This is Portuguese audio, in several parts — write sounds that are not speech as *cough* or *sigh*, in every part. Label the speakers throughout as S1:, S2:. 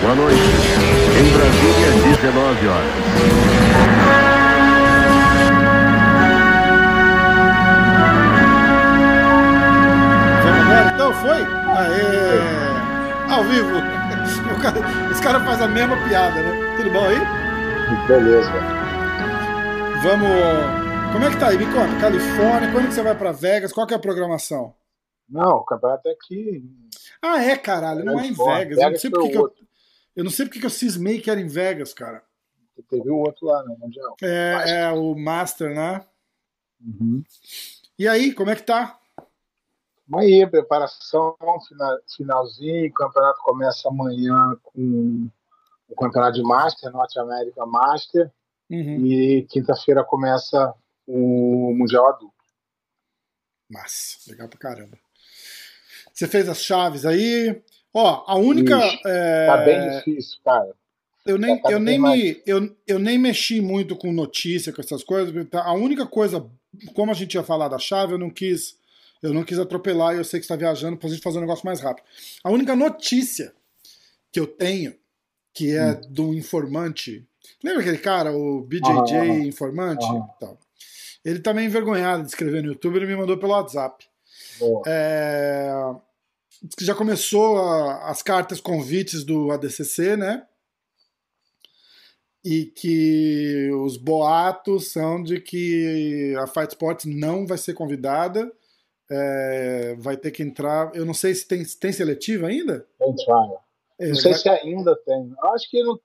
S1: Boa noite. Em Brasília, 19 horas.
S2: Então? Foi? Aê! Ao vivo! *laughs* O cara- Os caras fazem a mesma piada, né? Tudo bom aí?
S3: Beleza.
S2: Vamos. Como é que tá aí? Me conta. Califórnia, quando que você vai pra Vegas? Qual que é a programação?
S3: Não, o campeonato é aqui.
S2: Ah, é, caralho, não é em
S3: Califórnia.
S2: Vegas. Eu não
S3: Vegas
S2: sei porque eu. Eu não sei porque que eu cismei que era em Vegas, cara.
S3: Teve o outro lá no Mundial.
S2: É, é o Master, né?
S3: Uhum.
S2: E aí, como é que tá?
S3: Aí, preparação, final- finalzinho. O campeonato começa amanhã com o campeonato de Master, Norte América Master.
S2: Uhum.
S3: E quinta-feira começa o Mundial Adulto.
S2: Massa, legal pra caramba. Você fez as chaves aí. Ó, a única.
S3: Isso.
S2: é,
S3: Tá bem difícil, cara.
S2: Eu nem,
S3: Tá
S2: eu, nem
S3: mais-
S2: me, eu, eu nem mexi muito com notícia, com essas coisas. tá- A única coisa, como a gente ia falar da chave, eu não quis, eu não quis atropelar e eu sei que você está viajando pra gente fazer um negócio mais rápido. A única notícia que eu tenho, que é do informante. Lembra aquele cara, o BJJ informante?
S3: Aham.
S2: Então, ele tá meio envergonhado de escrever no YouTube, ele me mandou pelo WhatsApp. É, já começou a- as cartas convites do ADCC, né? E que os boatos são de que a Fight Sports não vai ser convidada, é, vai ter que entrar. Eu não sei se tem, tem seletiva ainda.
S3: Tem trial.
S2: É,
S3: Não sei
S2: vai-
S3: se ainda tem. Eu acho que não-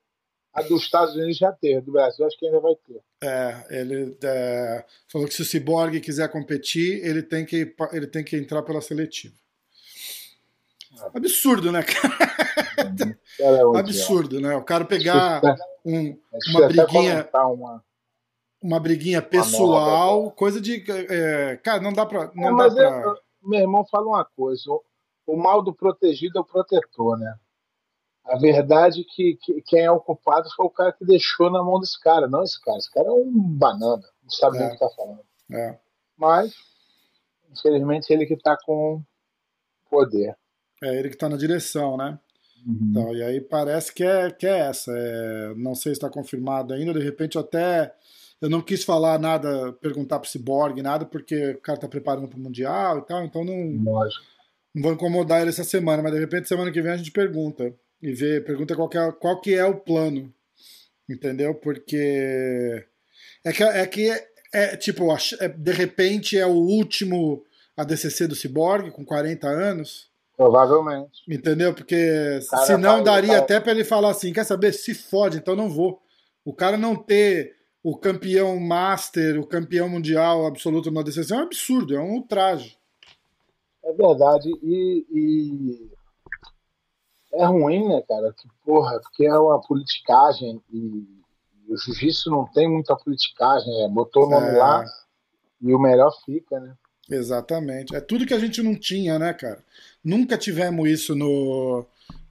S3: a dos Estados Unidos já teve. Do Brasil, acho que ainda vai ter.
S2: É, ele é, falou que se o Cyborg quiser competir, ele tem que, ele tem que entrar pela seletiva. Absurdo, né, cara?
S3: Ela é
S2: Absurdo, né? O cara pegar um,
S3: Deixa
S2: uma briguinha,
S3: uma.
S2: uma briguinha pessoal, coisa de. é, cara, não dá pra.
S3: É,
S2: Não dá
S3: mas
S2: pra...
S3: eu- meu irmão fala uma coisa: o, o mal do protegido é o protetor, né? A verdade é que, que quem é o culpado foi o cara que deixou na mão desse cara, não esse cara. Esse cara é um banana, não sabe
S2: É.
S3: nem o que tá falando.
S2: É.
S3: Mas, infelizmente, ele que tá com poder.
S2: É ele que tá na direção, né? Então, e aí parece que é, que é essa. é, não sei se está confirmado ainda. De repente, eu até. Eu não quis falar nada, perguntar pro Cyborg, nada, porque o cara tá preparando pro Mundial e tal, então não,
S3: Lógico.
S2: não vou incomodar ele essa semana, mas de repente semana que vem a gente pergunta. E vê, pergunta qual que é, qual que é o plano. Entendeu? Porque. É que é, que é, é, tipo, é, de repente é o último ADCC do Cyborg, com 40 anos.
S3: Provavelmente.
S2: Entendeu? Porque
S3: cara
S2: senão
S3: vai-
S2: daria
S3: vai-
S2: até pra ele falar assim: quer saber? Se fode, então não vou. O cara não ter o campeão master, o campeão mundial absoluto na ADCC é um absurdo, é um ultraje.
S3: É verdade. E, e é ruim, né, cara? Que, porra, porque é uma politicagem e, e o jiu-jitsu não tem muita politicagem. É, botou o nome
S2: É.
S3: lá e o melhor fica, né?
S2: Exatamente. É tudo que a gente não tinha, né, cara? Nunca tivemos isso no,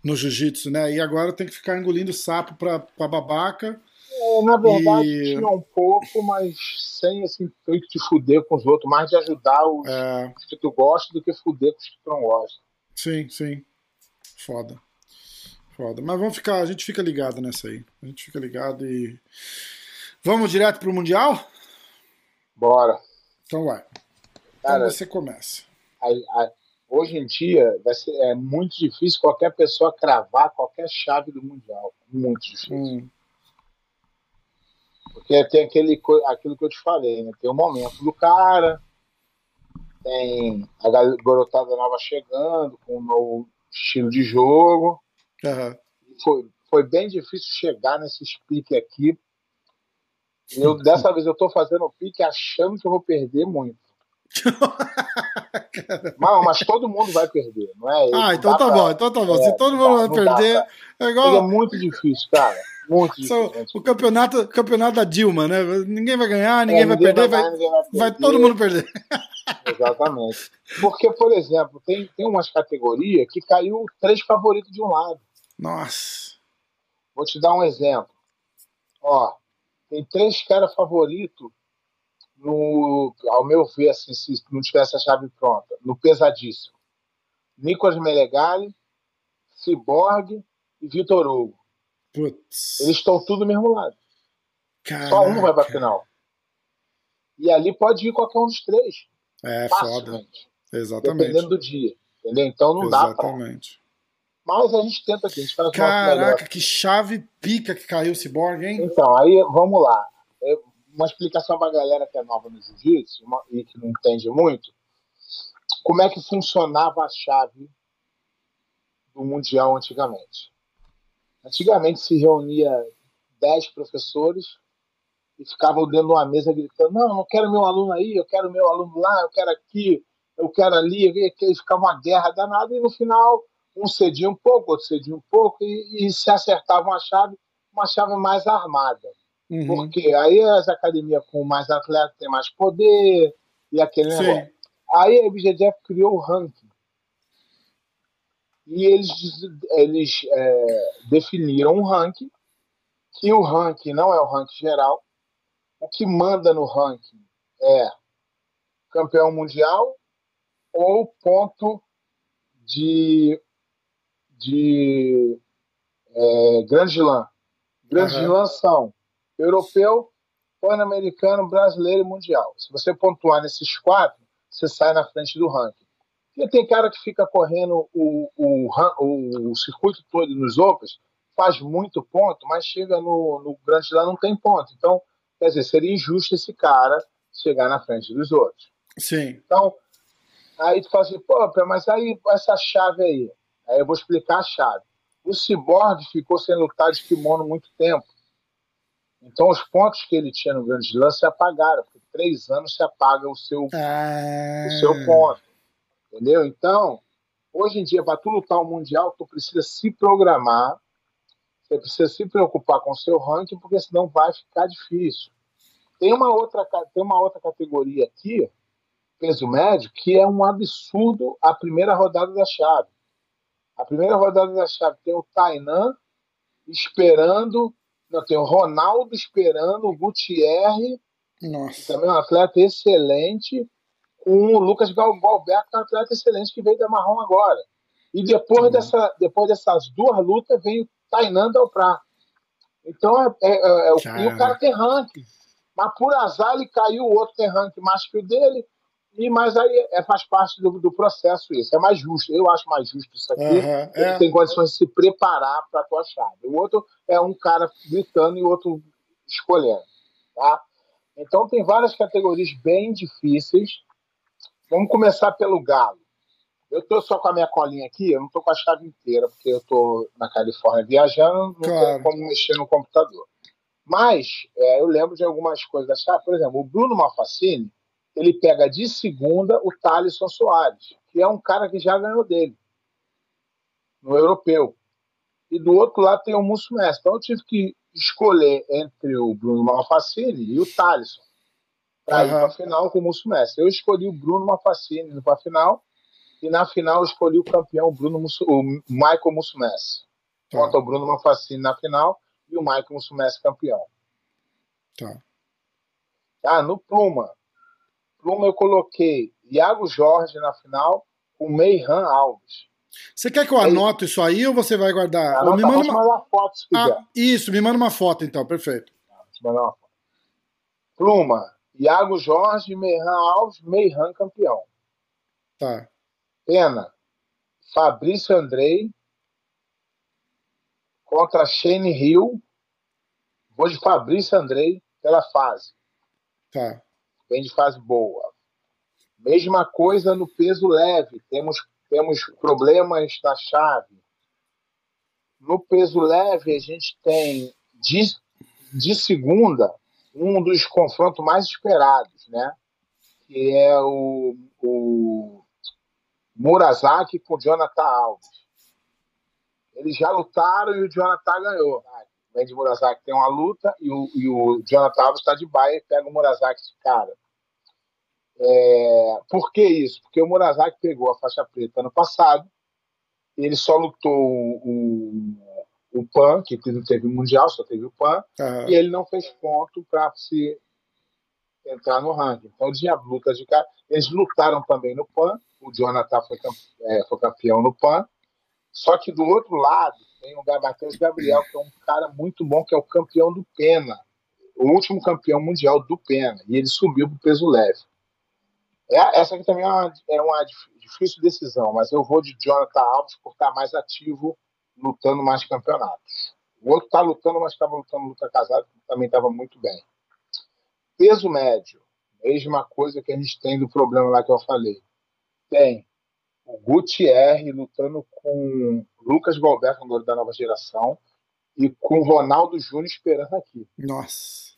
S2: no jiu-jitsu, né? E agora tem que ficar engolindo sapo pra, pra babaca.
S3: É, na verdade,
S2: E-
S3: tinha um pouco, mas sem esse intuito de fuder com os outros, mais de ajudar os
S2: É,
S3: que tu gosta do que fuder com os que tu não gosta.
S2: sim, sim. Foda. Foda. Mas vamos ficar, a gente fica ligado nessa aí. A gente fica ligado e. Vamos direto pro Mundial?
S3: Bora.
S2: Então vai. Então
S3: Cara,
S2: você começa.
S3: a- a- hoje em dia vai ser, é muito difícil qualquer pessoa cravar qualquer chave do Mundial. Muito difícil.
S2: Hum,
S3: Porque tem aquele, aquilo que eu te falei, né? Tem o momento do cara, tem a garotada nova chegando com um novo estilo de jogo.
S2: Aham.
S3: Foi, foi bem difícil chegar nesses piques aqui. Eu, dessa vez eu tô fazendo o pique achando que eu vou perder muito. *laughs* Mas, mas todo mundo vai perder, não é?
S2: Ah, então tá
S3: pra-
S2: bom, então tá bom.
S3: é,
S2: Se todo mundo vai perder, é
S3: Mas
S2: igual
S3: é muito difícil, cara. Muito *laughs* difícil.
S2: o campeonato, campeonato da Dilma, né? Ninguém vai ganhar, ninguém
S3: É,
S2: vai perder, vai,
S3: ganhar, ninguém vai
S2: vai
S3: perder.
S2: todo mundo perder. *laughs*
S3: Exatamente. Porque, por exemplo, tem, tem umas categorias que caiu três favoritos de um lado.
S2: Nossa.
S3: Vou te dar um exemplo. Ó, tem três caras favoritos no, ao meu ver, assim, se não tivesse a chave pronta, no pesadíssimo. Nicolas Melegali, Cyborg e Vitor Hugo.
S2: Putz.
S3: Eles estão tudo no mesmo lado.
S2: Caraca.
S3: Só um vai pra final. E ali pode ir qualquer um dos três.
S2: É foda. Exatamente.
S3: Dependendo do dia. Entendeu? Então não dá pra.
S2: Exatamente.
S3: Mas a gente tenta aqui, a gente faz.
S2: Caraca, que chave pica que caiu o Cyborg, hein?
S3: Então, aí vamos lá. É uma explicação pra galera que é nova no jiu-jitsu e que não entende muito. Como é que funcionava a chave do Mundial antigamente? Antigamente se reunia 10 professores e ficavam dentro de uma mesa gritando: Não, não quero meu aluno aí, eu quero meu aluno lá, eu quero aqui, eu quero ali. E aí ficava uma guerra danada e no final um cedia um pouco, outro cedia um pouco e, e se acertava uma chave, uma chave mais armada.
S2: Uhum.
S3: Porque aí as academias com mais atletas têm mais poder e aquele negócio.
S2: Sim.
S3: Aí a IBJJF criou o ranking. E eles, eles é, definiram um ranking, que o ranking não é o ranking geral. O que manda no ranking é campeão mundial ou ponto de, de é, Grand Slam. Grand
S2: Aham.
S3: Slam são europeu, pan-americano, brasileiro e mundial. Se você pontuar nesses quatro, você sai na frente do ranking. Porque tem cara que fica correndo o, o, o, o circuito todo nos Opens, faz muito ponto, mas chega no, no Grand Slam não tem ponto. Então, quer dizer, seria injusto esse cara chegar na frente dos outros.
S2: Sim.
S3: Então, aí tu fala assim, pô, mas aí essa chave aí. Aí eu vou explicar a chave. O Cyborg ficou sem lutar de kimono muito tempo. Então os pontos que ele tinha no Grande Slam se apagaram. Por três anos se apaga o seu,
S2: Ah.
S3: o seu ponto. Entendeu? Então, hoje em dia, para tu lutar o Mundial, tu precisa se programar. Você precisa se preocupar com o seu ranking, porque senão vai ficar difícil. Tem uma outra, tem uma outra categoria aqui, peso médio, que é um absurdo a primeira rodada da chave. A primeira rodada da chave tem o Tainan esperando, não, tem o Ronaldo esperando, o Gutierre,
S2: Nossa.
S3: também é um atleta excelente, com o Lucas Gal- Galberto, que é um atleta excelente que veio da Marrom agora. E depois,
S2: Uhum.
S3: dessa, depois dessas duas lutas, vem o Tainan Dalprá. Então, é, é- é- é o, e o cara tem ranking. Mas por azar ele caiu, o outro tem ranking mais que o dele, e mas aí é, faz parte do, do processo isso. É mais justo. Eu acho mais justo isso aqui. Ele
S2: é.
S3: tem condições de se preparar para a tua chave. O outro é um cara gritando e o outro escolhendo. Tá? Então tem várias categorias bem difíceis. Vamos começar pelo galo. Eu estou só com a minha colinha aqui, eu não estou com a chave inteira, porque eu estou na Califórnia viajando, não
S2: Claro.
S3: tenho como mexer no computador. Mas é, eu lembro de algumas coisas da chave. Por exemplo, o Bruno Malfacini, ele pega de segunda o Thaleson Soares, que é um cara que já ganhou dele no europeu. E do outro lado tem o Musso Messi. Então eu tive que escolher entre o Bruno Malfacini e o Thaleson para ir
S2: Aham.
S3: para a final com o Musso Messi. Eu escolhi o Bruno Malfacini para a final e na final eu escolhi o campeão o Bruno Musso, o Michael Musso Messi.
S2: Tá,
S3: Contra o Bruno Malfacini na final e o Michael Musso Messi campeão.
S2: tá.
S3: Ah, no Pluma. Pluma eu coloquei Iago Jorge na final com Meiran Alves.
S2: Você quer que eu anote isso aí ou você vai guardar?
S3: Anota,
S2: me manda
S3: vou te
S2: uma...
S3: mandar foto se quiser.
S2: Ah, isso, me manda uma foto então, perfeito.
S3: Uma foto. Pluma, Iago Jorge, Meiran Alves, Meiran campeão.
S2: Tá.
S3: Pena, Fabrício Andrei contra Shane Hill. Vou de Fabrício Andrei pela fase.
S2: Tá.
S3: Vem de fase boa. Mesma coisa no peso leve. Temos, temos problemas na chave. No peso leve, a gente tem de, de segunda um dos confrontos mais esperados, né? Que é o, o Murazaki com o Jonathan Alves. Eles já lutaram e o Jonathan ganhou. Vem de Murazaki tem uma luta e o, e o Jonathan Alves está de baia e pega o Murazaki de cara. É, por que isso? Porque o Murazaki pegou a faixa preta ano passado, ele só lutou o, o, o PAN, que não teve mundial, só teve o PAN,
S2: Aham.
S3: e ele não fez ponto para se entrar no ranking. Então tinha lutas de cara. Eles lutaram também no PAN. O Jonathan foi, é, foi campeão no PAN. Só que do outro lado tem o Matheus Gabriel, que é um cara muito bom, que é o campeão do Pena. O último campeão mundial do Pena. E ele subiu para o peso leve. É, essa aqui também é uma, é uma difícil decisão, mas eu vou de Jonathan Alves por estar mais ativo, lutando mais campeonatos. O outro está lutando, mas estava lutando luta casada, também estava muito bem. Peso médio, mesma coisa que a gente tem do problema lá que eu falei. Tem o Gutierre lutando com Lucas Galberto, da nova geração, e com Ronaldo Júnior esperando aqui.
S2: Nossa.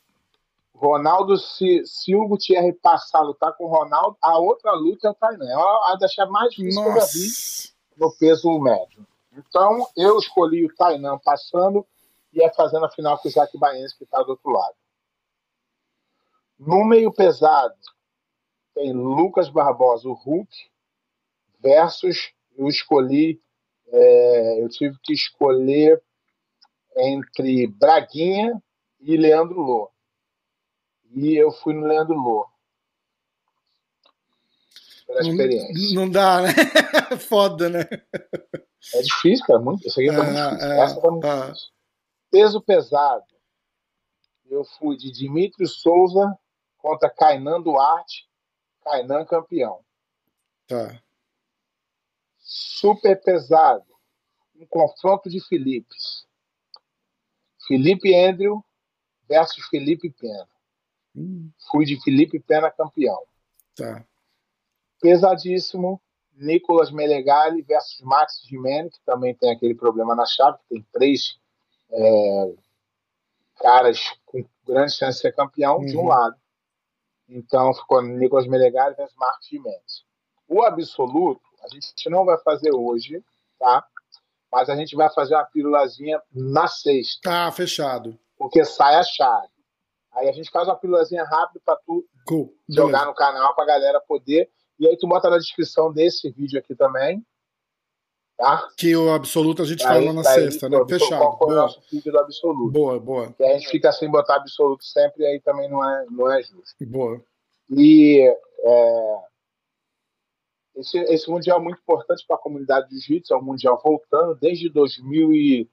S3: Ronaldo, se, se o Gutierre passar a lutar com o Ronaldo, a outra luta é o Tainan. É a deixar mais difícil Nossa. que eu já vi no peso médio. Então, eu escolhi o Tainan passando e é fazendo a final com o Isaac Baense, que está do outro lado. No meio pesado, tem Lucas Barbosa, o Hulk, versus eu escolhi, é, eu tive que escolher entre Braguinha e Leandro Lô. E eu fui no Leandro Lô. Pela experiência.
S2: Não, não dá, né? *laughs* Foda, né?
S3: É difícil, cara. Muito, isso aqui tá muito é, difícil. É, Essa tá muito é. difícil. Peso pesado. Eu fui de Dimitri Souza contra Kainan Duarte. Kainan campeão.
S2: Tá.
S3: Super pesado. Um confronto de Filipes. Felipe Andrew versus Felipe Pena. Hum. Fui de Felipe Pena campeão.
S2: Tá.
S3: Pesadíssimo. Nicolas Melegali versus Max Gimene, que também tem aquele problema na chave, que tem três é, caras com grande chance de ser campeão uhum. de um uhum. lado. Então ficou Nicolas Melegali versus Max Gimenez. O absoluto, a gente não vai fazer hoje, tá? Mas a gente vai fazer uma pílulazinha na sexta.
S2: Tá, fechado.
S3: Porque sai a chave. Aí a gente faz uma pílulazinha rápida para tu cool. jogar no canal pra galera poder. E aí tu bota na descrição desse vídeo aqui também. Tá?
S2: Que o absoluto a gente aí, fala na sexta, né? Fechado. Qual
S3: foi boa. o nosso vídeo do absoluto?
S2: Boa, boa.
S3: Que a gente fica sem botar absoluto sempre, aí também não é, não é justo.
S2: Boa.
S3: E é, esse, esse mundial é muito importante para a comunidade de jiu-jitsu, é um mundial voltando desde 2018,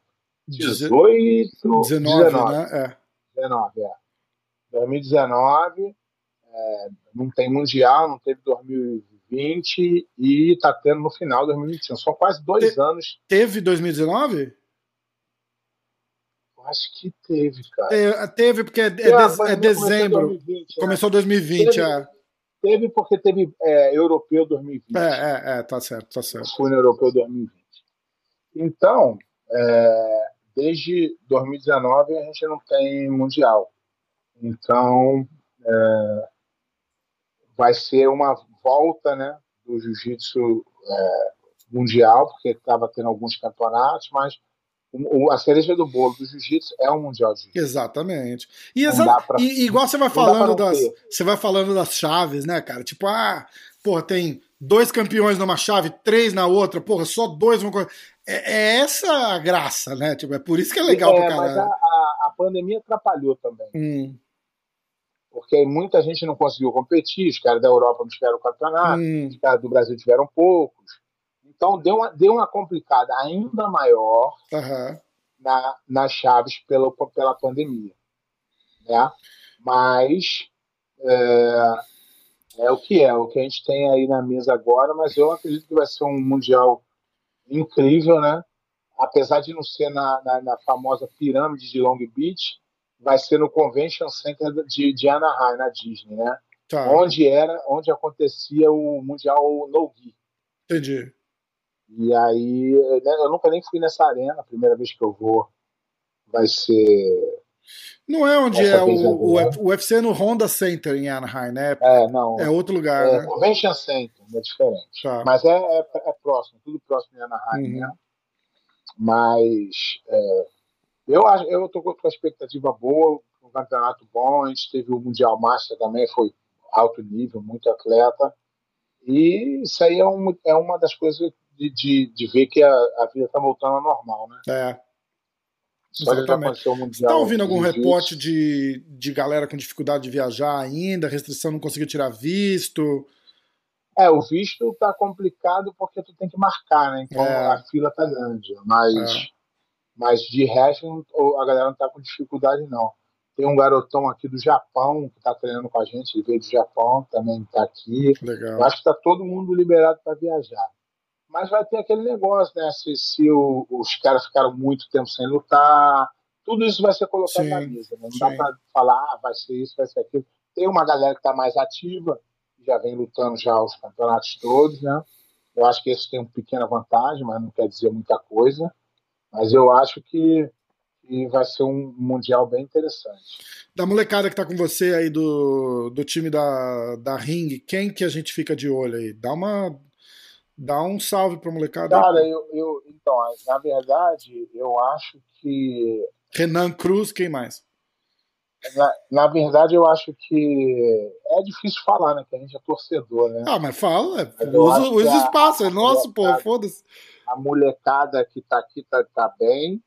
S3: 19, 19 né? É. 19, é. 2019, é, não tem Mundial, não teve 2020 e está tendo no final de 2021. São quase dois Te, anos.
S2: Teve 2019?
S3: Acho que teve, cara.
S2: Teve, porque é, é, de, é dezembro. 2020, começou 2020, né? teve, é.
S3: Teve porque teve é, Europeu 2020.
S2: É, é, é, tá certo, tá certo.
S3: Foi no Europeu 2020. Então, é, desde 2019 a gente não tem Mundial. Então, é, vai ser uma volta né, do jiu-jitsu é, mundial, porque estava tendo alguns campeonatos, mas o, a cereja do bolo do jiu-jitsu é um mundial de jiu-jitsu.
S2: Exatamente. E, exa pra, e, igual você vai falando das você vai falando das chaves, né, cara? Tipo, ah, porra, tem dois campeões numa chave, três na outra, porra, só dois vão é, é essa a graça, né? Tipo, é por isso que é legal é,
S3: pra caralho. Mas a, a, a pandemia atrapalhou também.
S2: Hum
S3: porque muita gente não conseguiu competir, os caras da Europa não tiveram campeonato, hum. os caras do Brasil tiveram poucos. Então deu uma, deu uma complicada ainda maior
S2: uhum.
S3: na, nas chaves pela, pela pandemia. Né? Mas é, é o que é, o que a gente tem aí na mesa agora, mas eu acredito que vai ser um Mundial incrível, né? Apesar de não ser na, na, na famosa pirâmide de Long Beach, vai ser no Convention Center de, de Anaheim, na Disney, né? Tá. Onde era, onde acontecia o Mundial No Gi.
S2: Entendi.
S3: E aí, né, eu nunca nem fui nessa arena, a primeira vez que eu vou vai ser.
S2: Não é onde é o, o, UFC é no Honda Center em Anaheim, né?
S3: É, não.
S2: É outro lugar. É,
S3: né? Convention Center, é diferente. Tá. Mas é, é, é, próximo, tudo próximo em Anaheim, uhum. né? Mas é, eu eu estou com a expectativa boa, um campeonato bom. A gente teve o Mundial Master também, foi alto nível, muito atleta. E isso aí é, um, é uma das coisas de, de, de ver que a, a vida está voltando ao normal, né?
S2: É.
S3: Só
S2: Exatamente. Você tá ouvindo algum reporte de, de galera com dificuldade de viajar ainda, restrição não conseguiu tirar visto?
S3: É, o visto tá complicado porque tu tem que marcar, né? Então
S2: É.
S3: a fila tá grande. Mas,
S2: É.
S3: mas de resto, a galera não tá com dificuldade, não. Tem um garotão aqui do Japão que tá treinando com a gente, ele veio do Japão, também tá aqui. Eu
S2: Legal.
S3: acho que tá todo mundo liberado para viajar. Mas vai ter aquele negócio, né? Se, se o- os caras ficaram muito tempo sem lutar, tudo isso vai ser colocado
S2: Sim,
S3: na mesa. Né? Não dá
S2: sim.
S3: para falar, ah, vai ser isso, vai ser aquilo. Tem uma galera que está mais ativa, já vem lutando já os campeonatos todos, né? Eu acho que esse tem uma pequena vantagem, mas não quer dizer muita coisa. Mas eu acho que, que vai ser um mundial bem interessante.
S2: Da molecada que tá com você aí do, do time da, da Ring, quem que a gente fica de olho aí? Dá uma. Dá um salve pra molecada.
S3: Cara, eu, eu então, na verdade, eu acho que
S2: Renan Cruz, quem mais?
S3: Na, na verdade, eu acho que é difícil falar, né? Que a gente é torcedor, né?
S2: Ah, mas fala,
S3: Mas
S2: usa, usa o espaço, é nosso, pô, foda-se.
S3: A molecada que tá aqui tá, tá bem.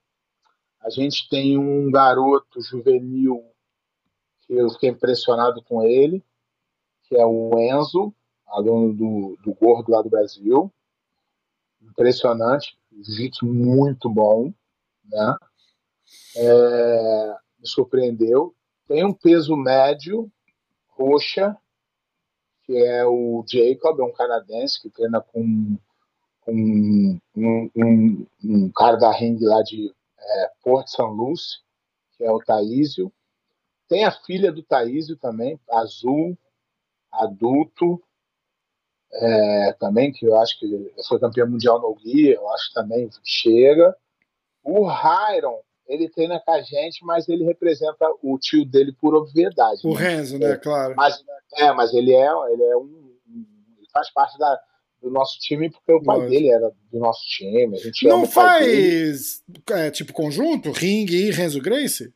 S3: A gente tem um garoto juvenil que eu fiquei impressionado com ele, que é o Enzo, aluno do, do Gordo lá do Brasil. Impressionante, jiu-jitsu muito bom, né? É, me surpreendeu. Tem um peso médio, roxa, que é o Jacob, é um canadense que treina com, com um, um- um cara da ringue lá de é, Porto São Lúcio, que é o Taísio. Tem a filha do Taísio também, Azul, adulto, é, também, que eu acho que foi campeão mundial no guia, eu acho que também chega. O Hyron, ele treina com a gente, mas ele representa o tio dele por obviedade.
S2: O
S3: né?
S2: Renzo, né, claro.
S3: Mas, é, mas ele é, ele é um. Ele faz parte da, do nosso time porque o pai
S2: Lógico.
S3: dele era do nosso time. A gente
S2: Não faz é, tipo conjunto? Ring e Renzo Grace?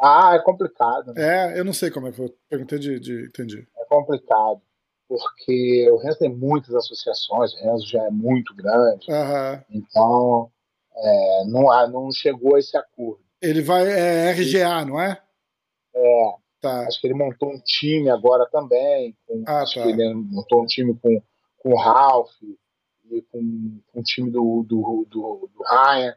S3: Ah, é complicado. Né?
S2: É, eu não sei como é que foi. Perguntei de, de. Entendi.
S3: É complicado. Porque o Renzo tem muitas associações, o Renzo já é muito grande.
S2: Aham.
S3: Então, é, não, não chegou a esse acordo.
S2: Ele vai. É RGA, não é?
S3: É,
S2: Tá.
S3: acho que ele montou um time agora também. com-
S2: Ah,
S3: acho
S2: tá.
S3: que ele montou um time com, com o Ralph e com, com o time do, do, do, do Ryan.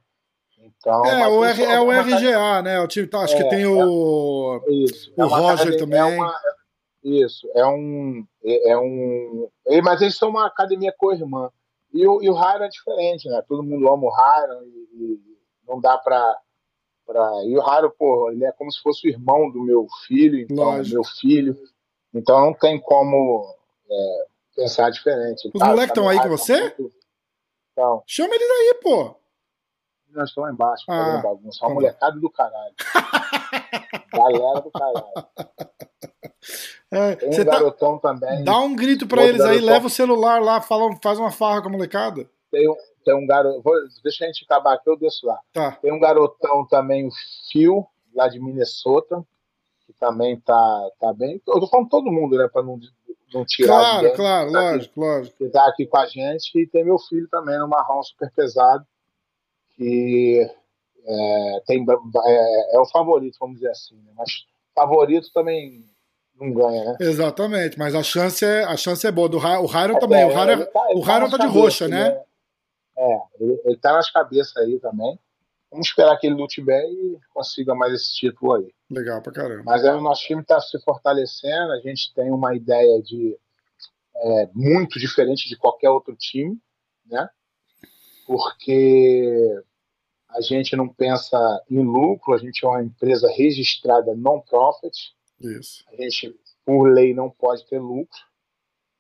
S3: Então,
S2: É, o R, é o RGA, né? O time, tá, acho que
S3: É,
S2: tem o.
S3: Isso.
S2: O
S3: uma
S2: Roger
S3: academia-
S2: também.
S3: É uma, isso. É um. É, é um. Mas eles são uma academia co-irmã. E o, e o Hyron é diferente, né? Todo mundo ama o Hyron e, e não dá pra, pra. E o Hyron, pô, ele é como se fosse o irmão do meu filho, então,
S2: Lógico.
S3: meu filho. Então não tem como é, pensar diferente.
S2: Os moleques tão aí com você?
S3: Então,
S2: Chama eles aí, pô.
S3: nós estamos lá embaixo,
S2: Ah,
S3: fazendo bagunça.
S2: tá
S3: Uma molecada do caralho. *laughs* Galera do caralho.
S2: É,
S3: Tem um
S2: você tá,
S3: garotão também.
S2: dá um grito
S3: Outro
S2: eles aí,
S3: garotão.
S2: leva o celular lá, fala, faz uma farra com a molecada.
S3: Tem um, tem um garoto. deixa a gente acabar aqui, eu desço lá.
S2: Tá.
S3: Tem um garotão também, o Phil, lá de Minnesota, que também tá, tá bem. Eu tô falando todo mundo, né? Pra não, não tirar
S2: Claro,
S3: ninguém.
S2: claro,
S3: Tá aqui.
S2: lógico, lógico.
S3: Que tá aqui com a gente. E tem meu filho também, no marrom super pesado, que é, tem, é, é o favorito, vamos dizer assim. Né? Mas favorito também não ganha, né?
S2: Exatamente, mas a chance é, a chance é boa. Do Ra- o Hyron
S3: É,
S2: também. O
S3: é,
S2: Hyron,
S3: ele tá-
S2: o Hyron
S3: nas
S2: tá de
S3: cabeças,
S2: roxa, né?
S3: ele É, é, ele, ele tá nas cabeças aí também. Vamos esperar que ele lute bem e consiga mais esse título aí.
S2: Legal pra caramba.
S3: Mas aí o nosso time está se fortalecendo, a gente tem uma ideia de é, muito diferente de qualquer outro time, né? Porque a gente não pensa em lucro, a gente é uma empresa registrada non-profit,
S2: Isso.
S3: a gente, por lei, não pode ter lucro.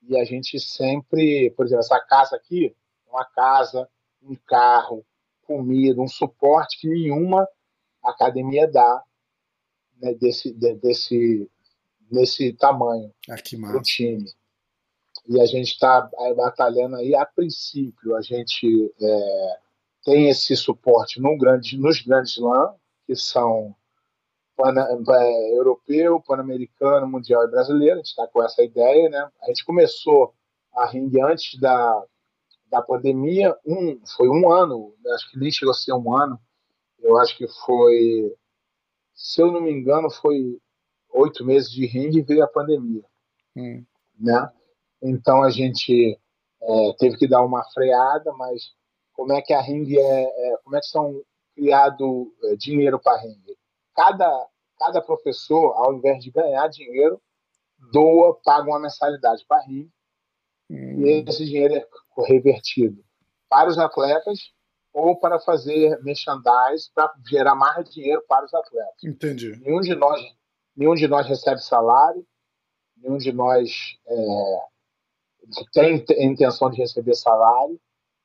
S3: E a gente sempre, por exemplo, essa casa aqui, é uma casa, um carro, comida, um suporte que nenhuma academia dá né, desse, de- desse, desse tamanho
S2: Ah, que
S3: para o
S2: massa.
S3: time. E a gente está batalhando aí, a princípio, a gente é, tem esse suporte no grande, nos grandes LAN, que são pana, é, europeu, pan-americano, mundial e brasileiro, a gente está com essa ideia, né? A gente começou a ring antes da, da pandemia, um, foi um ano, acho que nem chegou a ser um ano, eu acho que foi, se eu não me engano, foi oito meses de ringue e veio a pandemia,
S2: Hum.
S3: né? Então a gente é, teve que dar uma freada, mas como é que a ringue é, é como é que são criado é, dinheiro para ringue? Cada cada professor, ao invés de ganhar dinheiro, doa, paga uma mensalidade para ringue
S2: Hum.
S3: e esse dinheiro é revertido para os atletas ou para fazer merchandise para gerar mais dinheiro para os atletas.
S2: Entendi.
S3: Nenhum de nós, nenhum de nós recebe salário, nenhum de nós é, tem intenção de receber salário.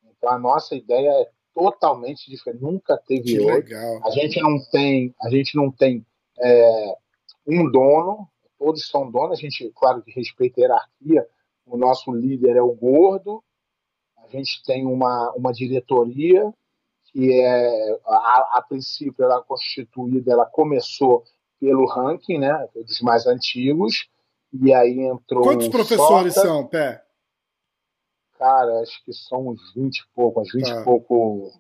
S3: Então a nossa ideia é totalmente diferente, nunca teve
S2: Que
S3: outra.
S2: legal.
S3: A gente não tem, a gente não tem é, um dono, todos são donos. A gente, claro, que respeita a hierarquia. O nosso líder é o gordo. A gente tem uma, uma diretoria que é, a, a princípio, ela é constituída, ela começou pelo ranking, né, dos mais antigos, e aí entrou.
S2: Quantos professores
S3: Sota.
S2: são, Pé?
S3: Cara, acho que são uns 20 e pouco, uns 20
S2: Tá.
S3: e pouco.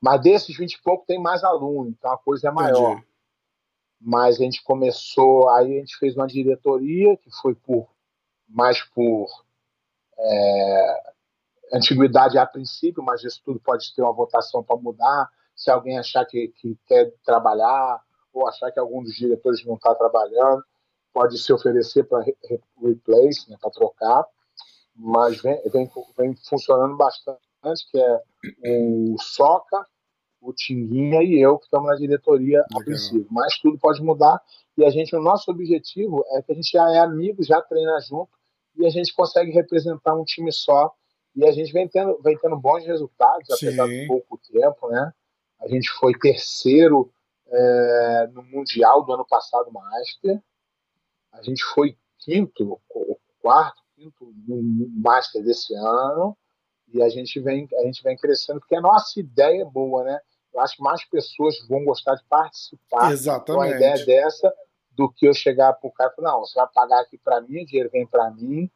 S3: Mas desses 20 e pouco tem mais aluno, então a coisa é maior.
S2: Entendi.
S3: Mas a gente começou, aí a gente fez uma diretoria que foi por mais por é, antiguidade a princípio, mas isso tudo pode ter uma votação para mudar. Se alguém achar que, que quer trabalhar ou achar que algum dos diretores não está trabalhando, pode se oferecer para re, re- replace, né, para trocar. Mas vem, vem, vem funcionando bastante, que é o Soca, o Tinguinha e eu que estamos na diretoria a princípio. Mas tudo pode mudar e a gente, o nosso objetivo é que a gente já é amigo, já treina junto e a gente consegue representar um time só e a gente vem tendo, vem tendo bons resultados, apesar
S2: Sim.
S3: de pouco tempo, né? A gente foi terceiro é, no Mundial do ano passado, Master. A gente foi quinto, quarto, quinto no Master desse ano. E a gente vem, a gente vem crescendo, porque a nossa ideia é boa, né? Eu acho que mais pessoas vão gostar de participar com a
S2: Exatamente.
S3: ideia dessa do que eu chegar para o cara e falar, não, você vai pagar aqui para mim, o dinheiro vem para mim,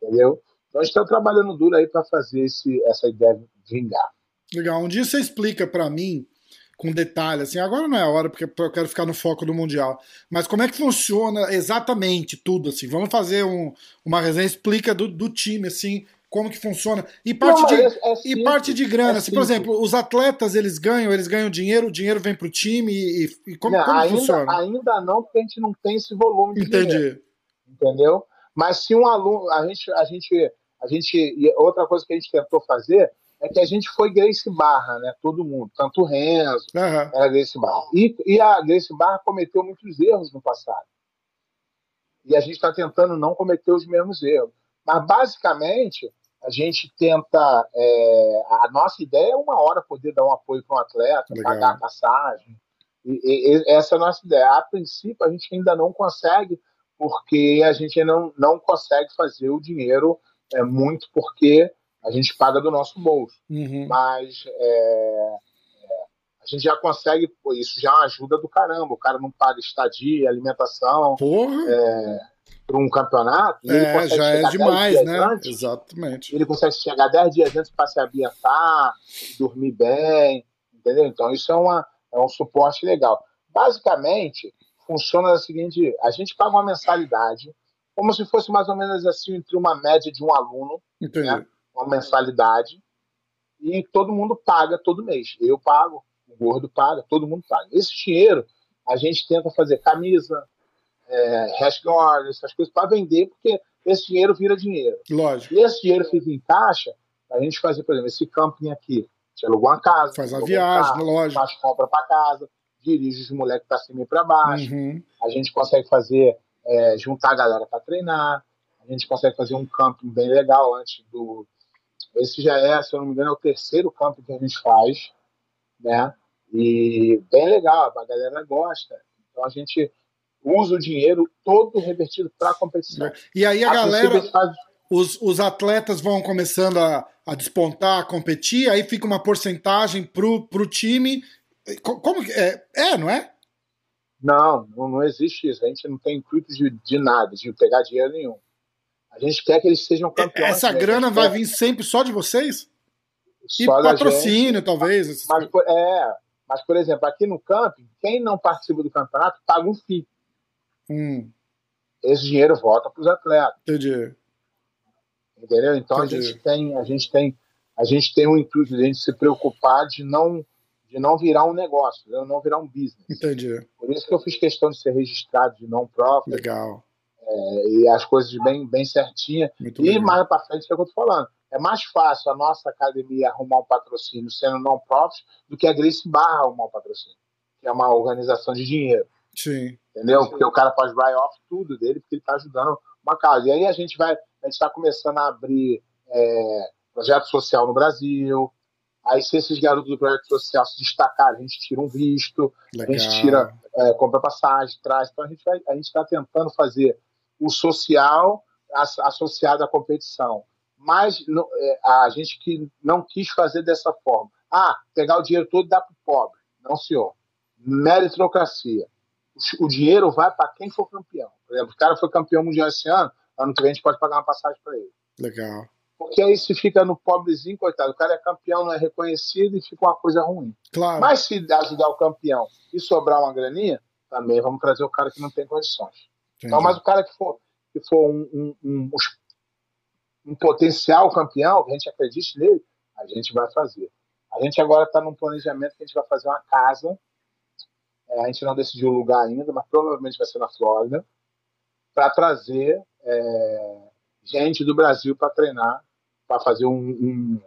S3: entendeu? Então a gente está trabalhando duro aí para fazer esse, essa ideia vingar.
S2: Legal. Um dia você explica pra mim com detalhe, assim, agora não é a hora porque eu quero ficar no foco do Mundial, mas como é que funciona exatamente tudo, assim, vamos fazer um- uma resenha, explica do, do time, assim, como que funciona, e parte
S3: Não,
S2: de...
S3: é- é
S2: E parte de grana,
S3: é
S2: assim, por exemplo, os atletas eles ganham, eles ganham dinheiro, o dinheiro vem pro time e, e como,
S3: Não,
S2: como
S3: ainda,
S2: funciona?
S3: ainda não, porque a gente não tem esse volume de dinheiro.
S2: Entendi.
S3: entendeu? Mas se um aluno, a gente, a gente, a gente, outra coisa que a gente tentou fazer é que a gente foi Grace Barra, né? Todo mundo, tanto o Renzo,
S2: Aham.
S3: era Grace Barra. E, e a Grace Barra cometeu muitos erros no passado. E a gente está tentando não cometer os mesmos erros. Mas basicamente a gente tenta, é, a nossa ideia é uma hora poder dar um apoio para um atleta,
S2: Legal.
S3: pagar a passagem. E, e- essa é a nossa ideia. A princípio a gente ainda não consegue porque a gente não, não consegue fazer o dinheiro é, muito porque a gente paga do nosso bolso.
S2: Uhum.
S3: Mas é, é, a gente já consegue, pô, isso já é uma ajuda do caramba. O cara não paga estadia, alimentação
S2: Porra,
S3: para um campeonato. ele
S2: é, já é
S3: chegar 10
S2: demais, né?
S3: antes,
S2: Exatamente.
S3: ele consegue chegar 10 dias antes para se ambientar, dormir bem, entendeu? Então isso é, uma, é um suporte legal. Basicamente, funciona da seguinte: a gente paga uma mensalidade, como se fosse mais ou menos assim, entre uma média de um aluno, né? uma mensalidade, e todo mundo paga todo mês. Eu pago, o gordo paga, todo mundo paga. Esse dinheiro a gente tenta fazer camisa, é, hash guard, essas coisas para vender, porque esse dinheiro vira dinheiro.
S2: Lógico.
S3: E esse dinheiro fica em caixa a gente fazer, por exemplo, esse camping aqui. Gente alugou uma casa,
S2: Faz a viagem,
S3: carro,
S2: lógico.
S3: faz compra para casa, dirige os moleques para cima e para baixo.
S2: Uhum.
S3: A gente consegue fazer, é, juntar a galera para treinar. A gente consegue fazer um camping bem legal antes do. Esse já é, se eu não me engano, é o terceiro camping que a gente faz, né? E bem legal, a galera gosta. Então a gente usa o dinheiro todo revertido para a competição.
S2: E aí a
S3: princípio,
S2: galera,
S3: gente faz-
S2: os, os atletas vão começando a, a despontar, a competir, aí fica uma porcentagem pro, pro time. Co- Como que é? É, não é?
S3: Não, não, existe isso. A gente não tem intuito de, de nada, de pegar dinheiro nenhum. A gente quer que eles sejam campeões.
S2: Essa
S3: né? A
S2: grana
S3: gente
S2: vai
S3: quer
S2: vir sempre só de vocês? E
S3: só da
S2: patrocínio, talvez. essas
S3: Mas,
S2: coisas.
S3: é, Mas, por exemplo, aqui no camping, quem não participa do campeonato paga um FII.
S2: Hum,
S3: Esse dinheiro volta para os atletas.
S2: entendi.
S3: Entendeu? Então
S2: Entendi.
S3: a gente tem, a gente tem, a gente tem o intuito de a gente se preocupar de não, de não virar um negócio, de não virar um business.
S2: Entendi.
S3: Por isso que eu fiz questão de ser registrado de non-profit
S2: Legal.
S3: é, e as coisas bem, bem certinha.
S2: Muito
S3: E
S2: legal.
S3: mais para frente, é o que eu tô falando. É mais fácil a nossa academia arrumar um patrocínio sendo non-profit do que a Grace Barra arrumar um patrocínio, que é uma organização de dinheiro.
S2: Sim.
S3: Entendeu? Porque o cara faz write-off tudo dele, porque ele está ajudando uma causa. E aí a gente vai, a gente está começando a abrir é, projeto social no Brasil. Aí, se esses garotos do projeto social se destacarem, a gente tira um visto,
S2: Legal.
S3: a gente tira, é, compra passagem, traz. Então a gente vai, a gente está tentando fazer o social as- associado à competição. Mas é, a gente que não quis fazer dessa forma. Ah, pegar o dinheiro todo e dar para o pobre. Não, senhor. Meritocracia o dinheiro vai para quem for campeão. Por exemplo, o cara foi campeão mundial esse ano, ano que vem a gente pode pagar uma passagem para ele.
S2: Legal.
S3: Porque aí se fica no pobrezinho, coitado, o cara é campeão, não é reconhecido e fica uma coisa ruim.
S2: Claro.
S3: Mas se ajudar o campeão e sobrar uma graninha, também vamos trazer o cara que não tem condições.
S2: Entendi.
S3: Então, mas o cara que for, que for um, um, um, um potencial campeão, que a gente acredite nele, a gente vai fazer. A gente agora está num planejamento que a gente vai fazer uma casa. É, a gente não decidiu o lugar ainda, mas provavelmente vai ser na Flórida, para trazer é, gente do Brasil para treinar, para fazer um, um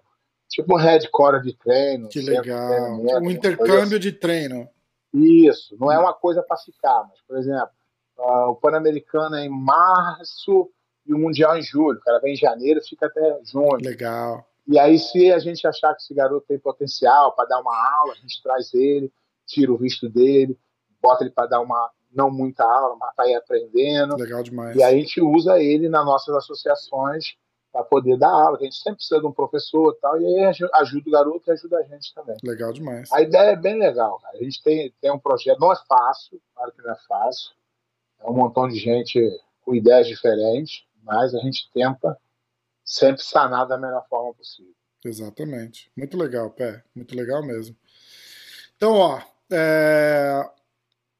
S3: tipo um headquarter de treino.
S2: Que
S3: centro de
S2: legal.
S3: treinamento,
S2: Um intercâmbio de treino.
S3: isso, não é uma coisa para ficar, mas, por exemplo, ah, o Pan-Americano é em março e o Mundial em julho. O cara vem em janeiro fica até junho.
S2: Legal.
S3: E aí, se a gente achar que esse garoto tem potencial para dar uma aula, a gente traz ele, tira o visto dele, bota ele para dar uma, não muita aula, mas para ir aprendendo.
S2: Legal demais.
S3: E aí a gente usa ele nas nossas associações para poder dar aula. que A gente sempre precisa de um professor e tal, e aí aju- ajuda o garoto e ajuda a gente também.
S2: Legal demais.
S3: A ideia é bem legal, cara. A gente tem, tem um projeto, não é fácil, claro que não é fácil. É um montão de gente com ideias diferentes, mas a gente tenta sempre sanar da melhor forma possível.
S2: Exatamente. Muito legal, Pé. Muito legal mesmo. Então, ó, é,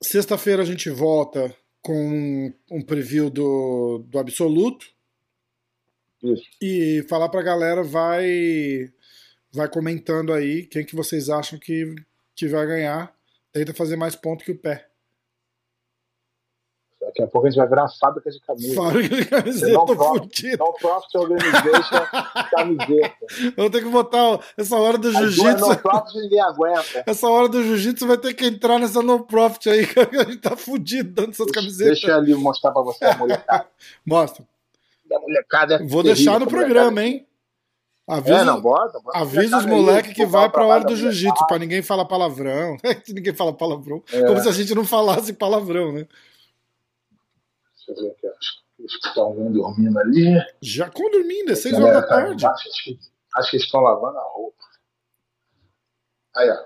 S2: sexta-feira a gente volta com um preview do, do Absoluto
S3: Isso.
S2: e falar pra galera, vai vai comentando aí quem que vocês acham que, que vai ganhar. Tenta fazer mais ponto que o Pé.
S3: Daqui a pouco a gente vai virar fábrica de camisas.
S2: Fala que camiseta
S3: Não
S2: tô
S3: profit,
S2: fudido.
S3: não profit organization camiseta.
S2: Eu vou ter que botar essa hora do jiu-jitsu.
S3: não profit ninguém aguenta.
S2: Essa hora do jiu-jitsu vai ter que entrar nessa no profit aí, *laughs* que a gente tá fudido dando essas camisetas.
S3: Deixa eu ali mostrar pra você a molecada. *laughs*
S2: Mostra.
S3: A molecada é
S2: Vou
S3: terrível,
S2: deixar no programa, hein? Avisa,
S3: É, não, bota. bota
S2: avisa os
S3: aí,
S2: moleques que vai pra hora do jiu-jitsu, pra ninguém falar palavrão. *laughs* ninguém fala palavrão.
S3: É.
S2: Como se a gente não falasse palavrão, né?
S3: Deixa eu ver aqui, acho que estão vendo dormindo ali.
S2: Já com dormindo, é 6
S3: Galera
S2: horas da tarde.
S3: Acho que, acho que eles estão lavando a roupa. Aí, ó.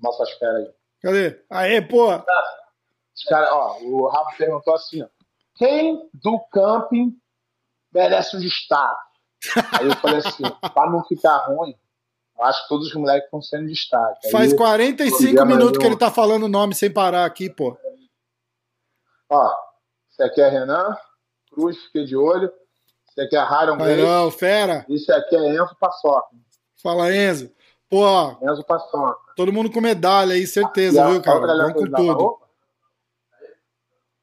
S3: Mostra as caras aí.
S2: Cadê? Aê, pô!
S3: Os cara, ó, o Rafa perguntou assim, ó. Quem do camping merece um destaque? Aí eu falei assim, pra não ficar ruim, eu acho que todos os moleques estão sendo destaque. Aí,
S2: Faz 45
S3: programa
S2: minutos que ele tá falando o nome sem parar aqui, pô.
S3: Ó, esse aqui é Renan, Cruz, fiquei de olho. Esse aqui é Ryan
S2: não, fera.
S3: Esse aqui é Enzo Paçoca.
S2: Fala, Enzo. Pô,
S3: Enzo Paçoca.
S2: todo mundo com medalha aí, certeza,
S3: a-
S2: viu,
S3: a
S2: cara?
S3: galera
S2: Vamos com tudo.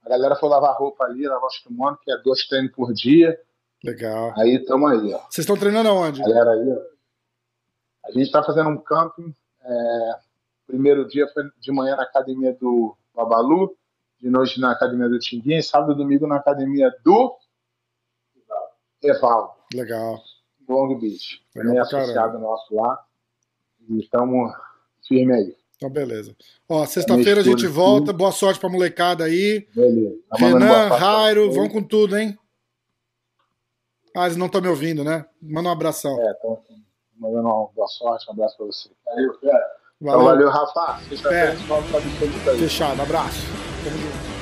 S3: A galera foi lavar roupa ali, lavar os kimonos, que é dois treinos por dia.
S2: Legal.
S3: Aí tamo aí, ó.
S2: Vocês estão treinando aonde?
S3: Galera aí, ó. A gente tá fazendo um camping. é, Primeiro dia foi de manhã na academia do Babalu, de noite na academia do Tinguinha, e sábado e domingo na academia do Evaldo,
S2: Legal.
S3: Long Beach.
S2: Legal
S3: Também é associado nosso lá. E estamos firme aí.
S2: Então, beleza. Ó, sexta-feira a gente volta. Boa sorte pra molecada aí.
S3: Beleza. Tá
S2: Renan,
S3: vocês.
S2: vão com tudo, hein? Ah, eles não estão me ouvindo, né? Manda um abração.
S3: É, então, mandando uma boa sorte, um abraço pra você. Valeu, cara. Então,
S2: Valeu.
S3: valeu, Rafa. Sexta-feira
S2: É.
S3: a gente volta pra.
S2: Fechado. Abraço. Tamo junto.